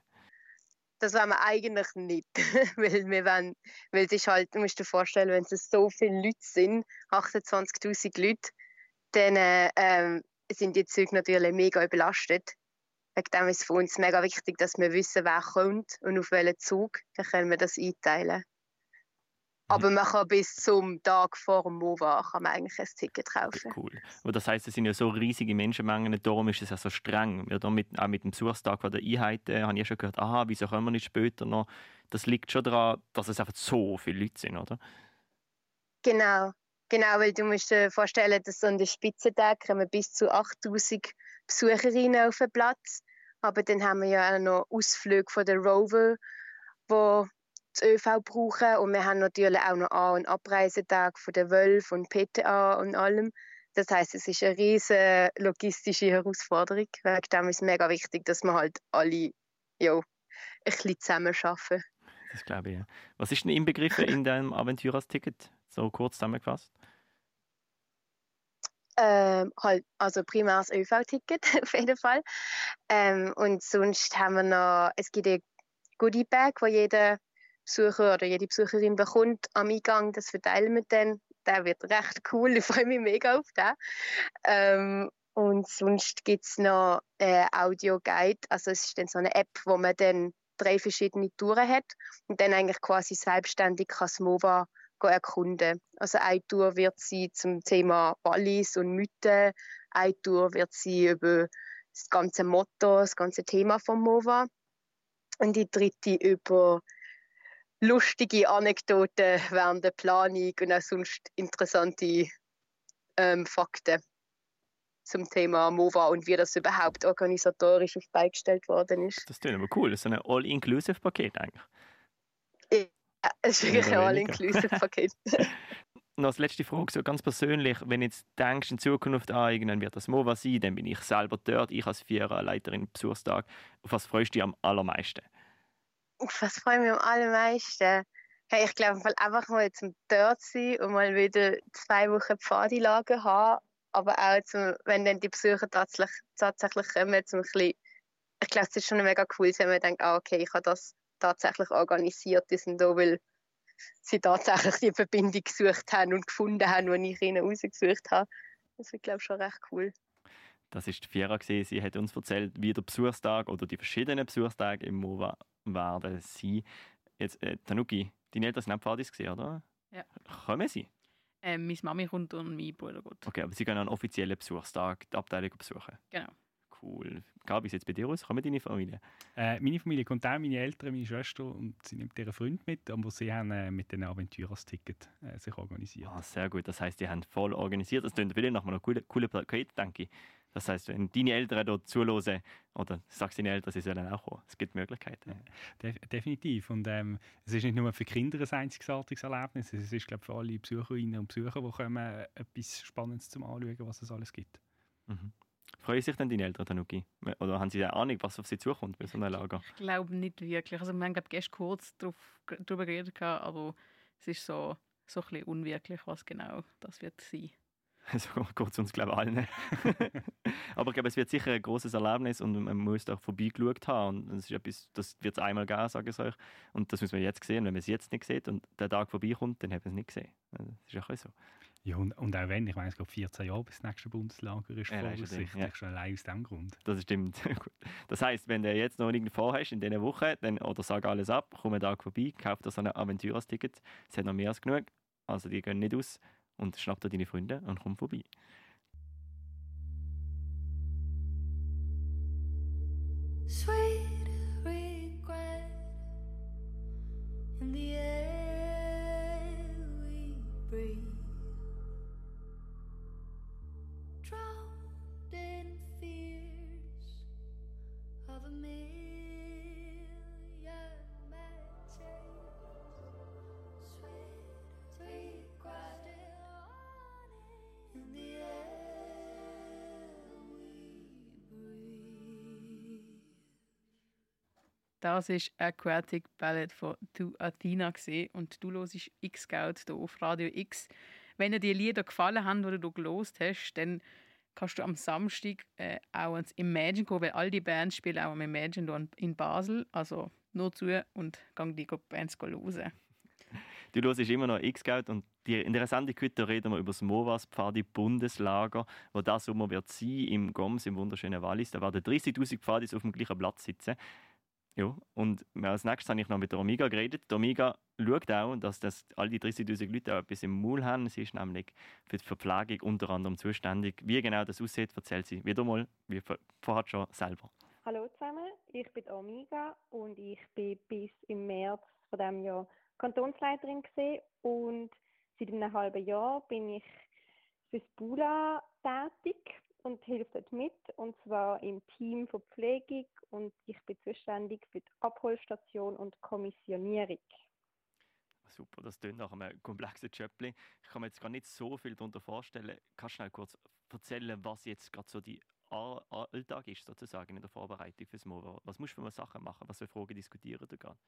Das wollen wir eigentlich nicht. weil, wir wollen, weil es ist halt, du musst dir vorstellen, wenn es so viele Leute sind, 28'000 Leute, dann ähm, sind die Züge natürlich mega belastet. Wegen dem ist es für uns mega wichtig, dass wir wissen, wer kommt und auf welchen Zug. Dann können wir das einteilen. Aber man kann bis zum Tag vor dem MOVA kann man eigentlich ein Ticket kaufen. Cool. Aber das heißt, es sind ja so riesige Menschenmengen, darum ist es ja so streng. Ja, mit, auch mit dem Besuchstag von der Einheit äh, habe ich schon gehört, aha, wieso können wir nicht später noch? Das liegt schon daran, dass es einfach so viele Leute sind, oder? Genau, genau, weil du musst dir vorstellen, dass an den Spitzentag kommen bis zu 8000 Besucherinnen auf den Platz. Aber dann haben wir ja auch noch Ausflüge von der Rover, wo das ÖV brauchen. Und wir haben natürlich auch noch An- und Abreisetag von der Wölf und PTA und allem. Das heißt, es ist eine riesige logistische Herausforderung. Wegen dem ist es mega wichtig, dass wir halt alle ja, ein bisschen zusammen arbeiten. Das glaube ich. Was ist denn inbegriffen in deinem Aventuras-Ticket? So kurz zusammengefasst. Ähm, halt, also primär das ÖV-Ticket auf jeden Fall. Ähm, und sonst haben wir noch, es gibt ein Goodie-Bag, wo jeder Besucher oder jede Besucherin bekommt am Eingang. Das verteilen wir dann. Der wird recht cool, ich freue mich mega auf den. Ähm, und sonst gibt es noch äh, Audio-Guide. Also es ist dann so eine App, wo man dann drei verschiedene Touren hat und dann eigentlich quasi selbstständig kann das MOVA erkunden. Also eine Tour wird sie zum Thema Wallis und Mythen, eine Tour wird sie über das ganze Motto, das ganze Thema vom MOVA und die dritte über lustige Anekdoten während der Planung und auch sonst interessante ähm, Fakten zum Thema MOVA und wie das überhaupt organisatorisch auf beigestellt worden ist. Das klingt aber cool. Das ist ein All-Inclusive-Paket eigentlich. Ja, es ist wirklich ein All-Inclusive-Paket. Noch als letzte Frage, so ganz persönlich, wenn du jetzt denkst in Zukunft, ah, irgendwann wird das MOVA sein, dann bin ich selber dort, ich als Viererleiterin Besuchstag. Auf was freust du dich am allermeisten? Auf was freue ich mich am allermeisten? Hey, ich glaube einfach mal zum dort sein und mal wieder zwei Wochen Pfadilager haben, aber auch zum, wenn dann die Besucher tatsächlich, tatsächlich kommen, zum bisschen, ich glaube, es ist schon mega cool, wenn man denkt, ah, okay, ich habe das tatsächlich organisiert, die sind da, weil sie tatsächlich die Verbindung gesucht haben und gefunden haben, die ich ihnen rausgesucht habe. Das ist, glaube ich, schon recht cool. Das ist die Fiera gesehen. Sie hat uns erzählt, wie der Besuchstag oder die verschiedenen Besuchstage im MOVA werden sein. Jetzt, äh, Tanuki, deine Eltern sind auch Pfadis gesehen, oder? Ja. Kommen sie? Ähm, meine Mami kommt und mein Bruder geht. Okay, aber sie gehen an einen offiziellen Besuchstag die Abteilung besuchen. Genau. Cool. Gabi, wie sieht es bei dir aus? Kommen deine Familie? Äh, meine Familie kommt auch, meine Eltern, meine Schwester und sie nimmt ihren Freund mit, aber sie haben äh, mit den Aventuras-Ticket äh, sich organisiert. Ah, sehr gut. Das heißt, die haben voll organisiert. Das klingt wieder nach einem coolen, coolen Paket, denke ich. Das heißt, wenn deine Eltern dort zuhören, oder sagst deinen Eltern, sie sollen auch kommen. Es gibt Möglichkeiten. Ja, de definitiv. Und ähm, es ist nicht nur für Kinder ein einzigartiges Erlebnis, es ist, glaube für alle Besucherinnen und Besucher, die kommen, etwas Spannendes zum Anschauen, was es alles gibt. Mhm. Freuen sich denn deine Eltern, Tanuki? Oder haben sie eine Ahnung, was auf sie zukommt bei so einem Lager? Ich glaube nicht wirklich. Also wir haben glaube gestern kurz drauf, darüber geredet, aber es ist so, so ein bisschen unwirklich, was genau das wird sein. So geht es uns, glaube ich, allen. Aber ich glaube, es wird sicher ein großes Erlebnis und man muss da vorbeigeschaut haben. Und das, ist etwas, das wird es einmal geben, sage ich euch. Und das müssen wir jetzt sehen. Wenn man es jetzt nicht sieht und der Tag vorbeikommt, dann haben wir es nicht gesehen. Das ist auch so. Ja, und, und auch wenn, ich meine, es geht 14 Jahre bis das nächste Bundeslager ist, ja, voraussichtlich, ja. schon allein aus diesem Grund. Das stimmt. das heisst, wenn du jetzt noch irgendwie vorhast in dieser Woche, dann, oder sag alles ab, komm einen Tag vorbei, kauf dir so ein Aventuras-Ticket, es hat noch mehr als genug, also die gehen nicht aus und schnapp dir deine Freunde und komm vorbei. Sweet Das ist Aquatic Ballet von Du Athena und du hörst X-Scout hier auf Radio X. Wenn dir die Lieder gefallen haben, die du gelost hast, dann kannst du am Samstag äh, auch ins Imagine gehen, weil all die Bands spielen auch am Imagine hier in Basel. Also nur zu und gang die Bands hören. Du hörst immer noch X-Scout und die, in der Sendung heute reden wir über das MOVAS Pfadi Bundeslager, wo das Sommer wird sein im Goms im wunderschönen Wallis. Da werden 30'000 Pfadis auf dem gleichen Platz sitzen. Ja, und als nächstes habe ich noch mit der Omega geredet. Die Omega schaut auch, dass das, all die 30'000 Leute auch etwas im Maul haben. Sie ist nämlich für die Verpflegung unter anderem zuständig. Wie genau das aussieht, erzählt sie wieder mal, wie vorher schon selber. Hallo zusammen, ich bin Omega und ich bin bis im März von diesem Jahr Kantonsleiterin gewesen. und seit einem halben Jahr bin ich fürs Bula tätig und hilft dort mit, und zwar im Team für Pflegung und ich bin zuständig für die Abholstation und Kommissionierung. Super, das klingt nach einem komplexen Job. Ich kann mir jetzt gar nicht so viel darunter vorstellen. Kannst du schnell kurz erzählen, was jetzt gerade so die Alltag ist, sozusagen in der Vorbereitung fürs Mova? Was musst du für Sachen machen? Was für Fragen diskutieren du gerade?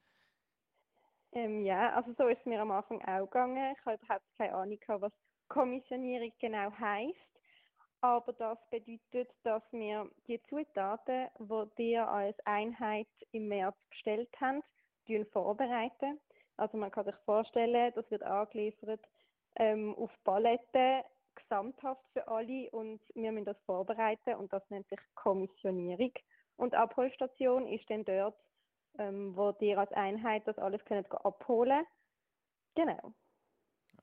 Ähm, ja, also so ist es mir am Anfang auch gegangen. Ich habe überhaupt keine Ahnung, was Kommissionierung genau heißt. Aber das bedeutet, dass wir die Zutaten, die wir als Einheit im März bestellt haben, vorbereiten. Also man kann sich vorstellen, das wird angeliefert ähm, auf Paletten, gesamthaft für alle und wir müssen das vorbereiten und das nennt sich Kommissionierung. Und Abholstation ist dann dort, ähm, wo ihr als Einheit das alles könnt abholen Genau.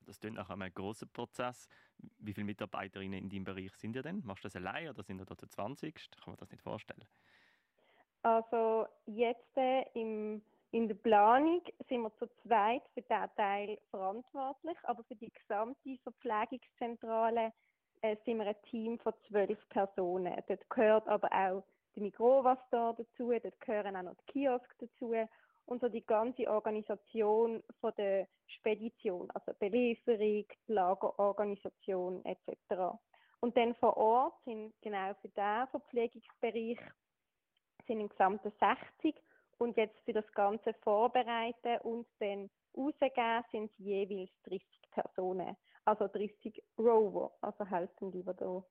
Das klingt nach einem großen Prozess. Wie viele Mitarbeiterinnen in deinem Bereich sind ihr denn? Machst du das allein oder sind ihr da zu 20? Kann man das nicht vorstellen? Also jetzt äh, im, in der Planung sind wir zu zweit für diesen Teil verantwortlich, aber für die gesamte Verpflegungszentrale äh, sind wir ein Team von zwölf Personen. Dort gehört aber auch die Migrovas da dazu, dort gehören auch noch die Kiosk dazu und so die ganze Organisation von der Spedition, also Belieferung, Lagerorganisation etc. Und dann vor Ort sind genau für diesen Verpflegungsbereich sind im Gesamten 60 und jetzt für das ganze Vorbereiten und dann rausgeben sind es jeweils 30 Personen, also 30 Rover, also Helfende, die da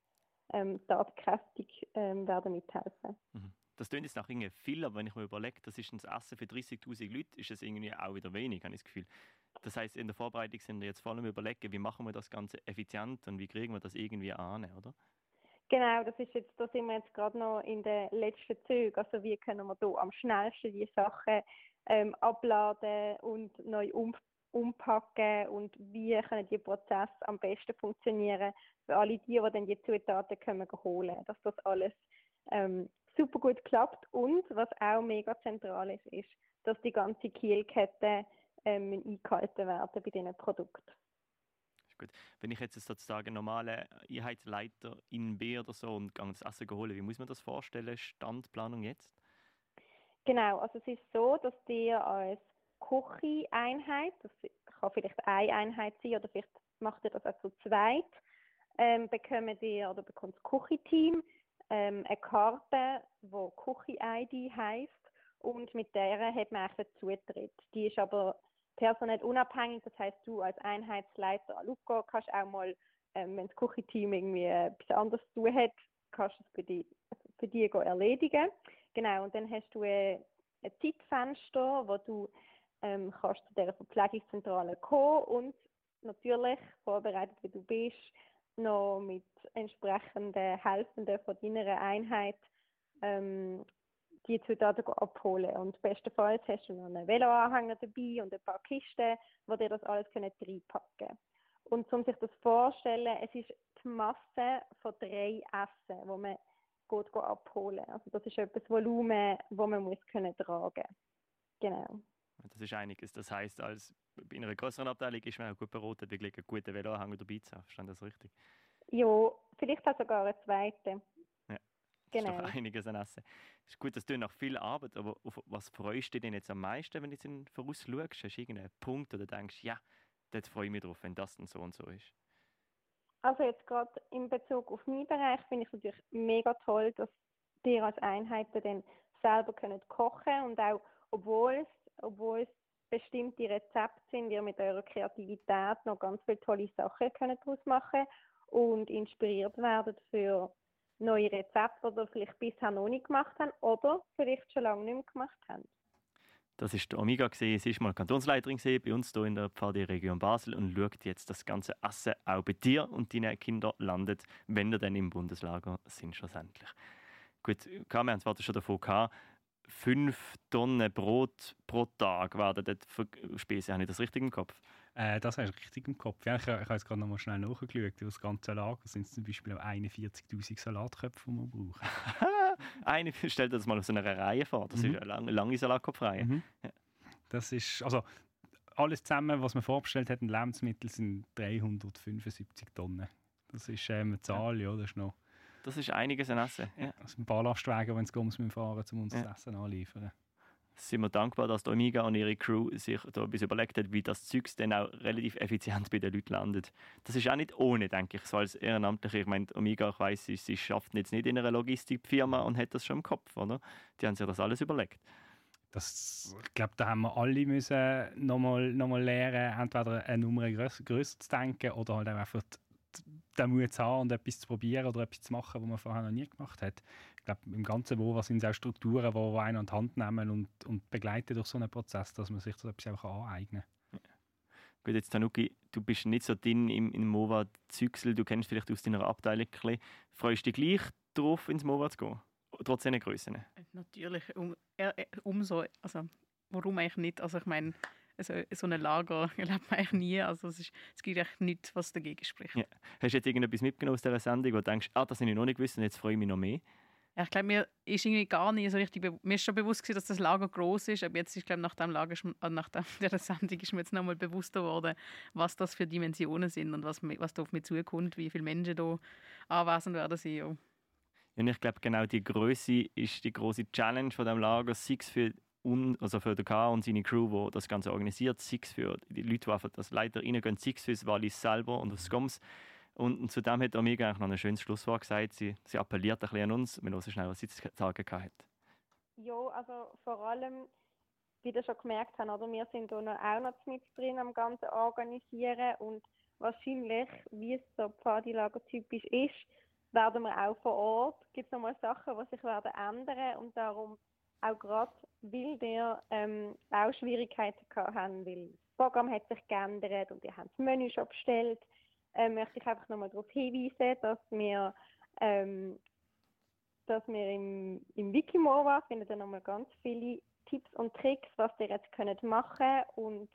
ähm, tatkräftig ähm, werden mithelfen. Mhm. Das klingt jetzt nach irgendwie viel, aber wenn ich mir überlege, das ist ein Essen für 30.000 Leute, ist es irgendwie auch wieder wenig, habe ich das Gefühl. Das heißt, in der Vorbereitung sind wir jetzt vor allem überlegen, wie machen wir das Ganze effizient und wie kriegen wir das irgendwie an, oder? Genau, das ist jetzt, da sind wir jetzt gerade noch in den letzten Zügen. Also wie können wir hier am schnellsten die Sachen ähm, abladen und neu um, umpacken und wie können die Prozesse am besten funktionieren für alle die, die dann die Zutaten können holen, dass das alles ähm, super gut klappt und was auch mega zentral ist, ist, dass die ganze Kielkette ähm, eingehalten werden bei diesen Produkten. Gut. Wenn ich jetzt sozusagen normale Einheitsleiter in B oder so und gehe das Essen holen, wie muss man das vorstellen, Standplanung jetzt? Genau, also es ist so, dass die als Küche-Einheit, das kann vielleicht eine Einheit sein oder vielleicht macht ihr das auch zu zweit, ähm, bekommen die oder bekommt das Küche-Team ähm, eine Karte, die Küche-ID heisst und mit der hat man einen Zutritt. Die ist aber personell unabhängig, das heißt du als Einheitsleiter an Luco kannst auch mal, ähm, wenn das Küche-Team irgendwie etwas anderes zu tun hat, kannst du es für die, für die erledigen. Genau, und dann hast du ein, ein Zeitfenster, wo du ähm, kannst zu dieser Verpflegungszentrale kommen und natürlich, vorbereitet wie du bist, noch mit entsprechenden Helfenden von deiner Einheit ähm, die Zutaten abholen. Und bestenfalls hast du noch einen Veloanhänger dabei und ein paar Kisten, wo dir das alles reinpacken können. Und um sich das vorzustellen, es ist die Masse von drei Essen, wo man gut abholen Also das ist etwas Volumen, das man muss können tragen Genau. Das ist einiges. Das heißt, als bei einer größeren Abteilung ist man auch gut beraten, wirklich einen guten Veloanhänger dabei zu haben. Verstehen das richtig? Ja, vielleicht auch sogar einen zweiten. Ja, genau. ist doch einiges an Essen. Es ist gut, dass du nach viel Arbeit, aber auf was freust du dich denn jetzt am meisten, wenn du jetzt vorausschaust? Hast du irgendeinen Punkt oder denkst, ja, dort freue ich mich drauf, wenn das dann so und so ist? Also jetzt gerade in Bezug auf meinen Bereich finde ich es natürlich mega toll, dass ihr als Einheiten dann selber können kochen und auch, obwohl es obwohl es bestimmte Rezepte sind, ihr mit eurer Kreativität noch ganz viele tolle Sachen können daraus machen und inspiriert werden für neue Rezepte, die ihr vielleicht bisher noch nicht gemacht habt oder vielleicht schon lange nicht mehr gemacht habt. Das ist Omega gesehen. Sie ist mal Kantonsleiterin bei uns hier in der Pfadi-Region Basel und schaut jetzt das ganze Essen auch bei dir und deinen Kindern landet, wenn ihr dann im Bundeslager sind schlussendlich. Gut, wir haben es schon davon gehabt fünf Tonnen Brot pro Tag werden dort verspeisen. Habe ich das richtig im Kopf? Äh, das hast du richtig im Kopf. Ja, ich, ich habe jetzt gerade noch mal schnell nachgeschaut. Das ganze Lager sind es zum Beispiel 41'000 Salatköpfe, die man braucht. Eine, stell dir das mal auf so einer Reihe vor. Das mhm. ist eine lange, lange Salatkopfreihe. Mhm. Ja. Das ist, also alles zusammen, was man vorgestellt hat, in Lebensmitteln, sind 375 Tonnen. Das ist ähm, eine Zahl, ja, das ist noch... Das ist einiges an Essen. Ja. Ein paar Lastwagen, wenn es geht, müssen fahren, um uns ja. das Essen anliefern sind wir dankbar, dass Amiga und ihre Crew sich da etwas überlegt hat, wie das Zeug dann auch relativ effizient bei den Leuten landet. Das ist auch nicht ohne, denke ich, so als Ehrenamtliche. Ich meine, Amiga, ich weiss, sie, sie schafft jetzt nicht in einer Logistikfirma und hat das schon im Kopf, oder? Die haben sich das alles überlegt. Das, ich glaube, da haben wir alle müssen nochmal noch mal lernen, entweder eine Nummer grösser zu denken oder halt einfach den Mut zu haben und etwas zu probieren oder etwas zu machen, was man vorher noch nie gemacht hat ich glaube, im ganzen WOWA sind es auch Strukturen, die einen an die Hand nehmen und, und begleiten durch so einen Prozess, dass man sich das etwas auch aneignen kann. Ja. Gut, jetzt Tanuki, du bist nicht so drin im, im MOVA-Zügsel, du kennst vielleicht aus deiner Abteilung ein bisschen. Freust du dich gleich darauf, ins MOVA zu gehen? Trotz diesen Grössen? Natürlich, um, äh, umso. Also, warum eigentlich nicht? Also ich meine, so, so ein Lager erlebt man eigentlich nie. Also es, ist, es gibt echt nichts, was dagegen spricht. Ja. Hast du jetzt irgendetwas mitgenommen aus dieser Sendung, wo du denkst, ah, das habe ich noch nicht gewusst und jetzt freue ich mich noch mehr? Ja, ich glaube, mir ist irgendwie gar nicht so richtig mir ist schon bewusst gewesen, dass das Lager groß ist, aber jetzt ist glaube nach dem Lager äh, nach der, der Sendung ist mir jetzt nochmal bewusster geworden, was das für Dimensionen sind und was, was da auf mich zukommt, wie viele Menschen da anwesend werden sein. Ja. Und ich glaube, genau die Größe ist die große Challenge von dem Lager, sei es für un, also für den K und seine Crew, die das Ganze organisiert, sei es für die Leute, die einfach das Leiter reingehen, für das Wallis selber und das SCOMS. Und, und zudem hat Amiga eigentlich noch ein schönes Schlusswort gesagt. Sie, sie appelliert ein bisschen an uns. Wir hören schnell, was sie zu sagen hat. Ja, also vor allem, wie ihr schon gemerkt habt, oder, wir sind auch noch mit drin am Ganzen organisieren und wahrscheinlich, wie es so Partylager-typisch ist, werden wir auch vor Ort, gibt es nochmal Sachen, die sich werden ändern und darum auch gerade, weil wir ähm, auch Schwierigkeiten gehabt haben, weil das Programm hat sich geändert und wir haben das Menü schon bestellt äh, möchte ich einfach nochmal darauf hinweisen, dass wir, ähm, dass wir im, im Wikimova findet ihr nochmal ganz viele Tipps und Tricks, was ihr jetzt könnt machen und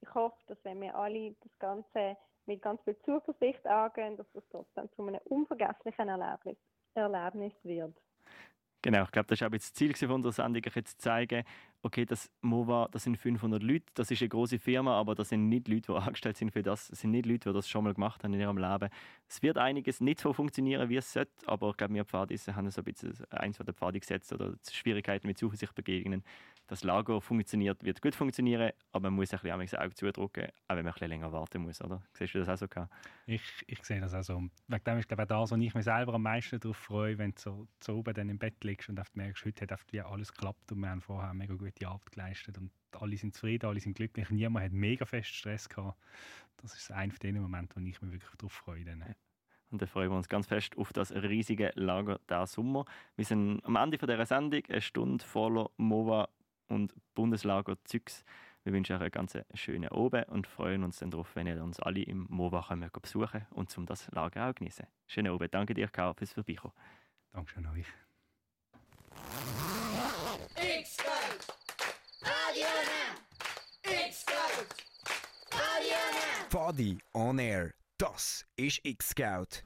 ich hoffe, dass wenn wir alle das Ganze mit ganz viel Zuversicht angehen, dass es trotzdem zu einem unvergesslichen Erlebnis, Erlebnis wird. Genau, ich glaube, das ist auch das Ziel von unserer Sendung, jetzt zu zeigen, okay, das MOVA, das sind 500 Leute, das ist eine große Firma, aber das sind nicht Leute, die angestellt sind für das, das sind nicht Leute, die das schon mal gemacht haben in ihrem Leben. Es wird einiges nicht so funktionieren, wie es sollte, aber ich glaube, wir Pfadisse haben so ein bisschen eins von der Pfade gesetzt oder Schwierigkeiten mit Zuversicht begegnen. Das Lager funktioniert, wird gut funktionieren, aber man muss ein bisschen das Auge zudrücken, auch wenn man ein bisschen länger warten muss, oder? Siehst du das auch so? Gehabt? Ich, ich sehe das auch so. Wegen dem ist glaube ich das, wo ich mich selber am meisten darauf freue, wenn du so, so oben dann im Bett liegst und merkst, heute hat alles geklappt und wir haben vorher mega gute Arbeit geleistet und alle sind zufrieden, alle sind glücklich, niemand hat mega fest Stress gehabt. Das ist einer von den Momenten, wo ich mich wirklich darauf freue. Dann. Und dann freuen wir uns ganz fest auf das riesige Lager der Sommer. Wir sind am Ende von dieser Sendung, eine Stunde voller MOVA und Bundeslager Zügs. Wir wünschen euch einen ganz schönen Abend und freuen uns dann darauf, wenn ihr uns alle im MOVA kommen besuchen und zum das Lager auch genießen. Schönen Abend. Danke dir, Karl, fürs Vorbeikommen. Dankeschön euch. Fadi on Air. Das ist X-Scout.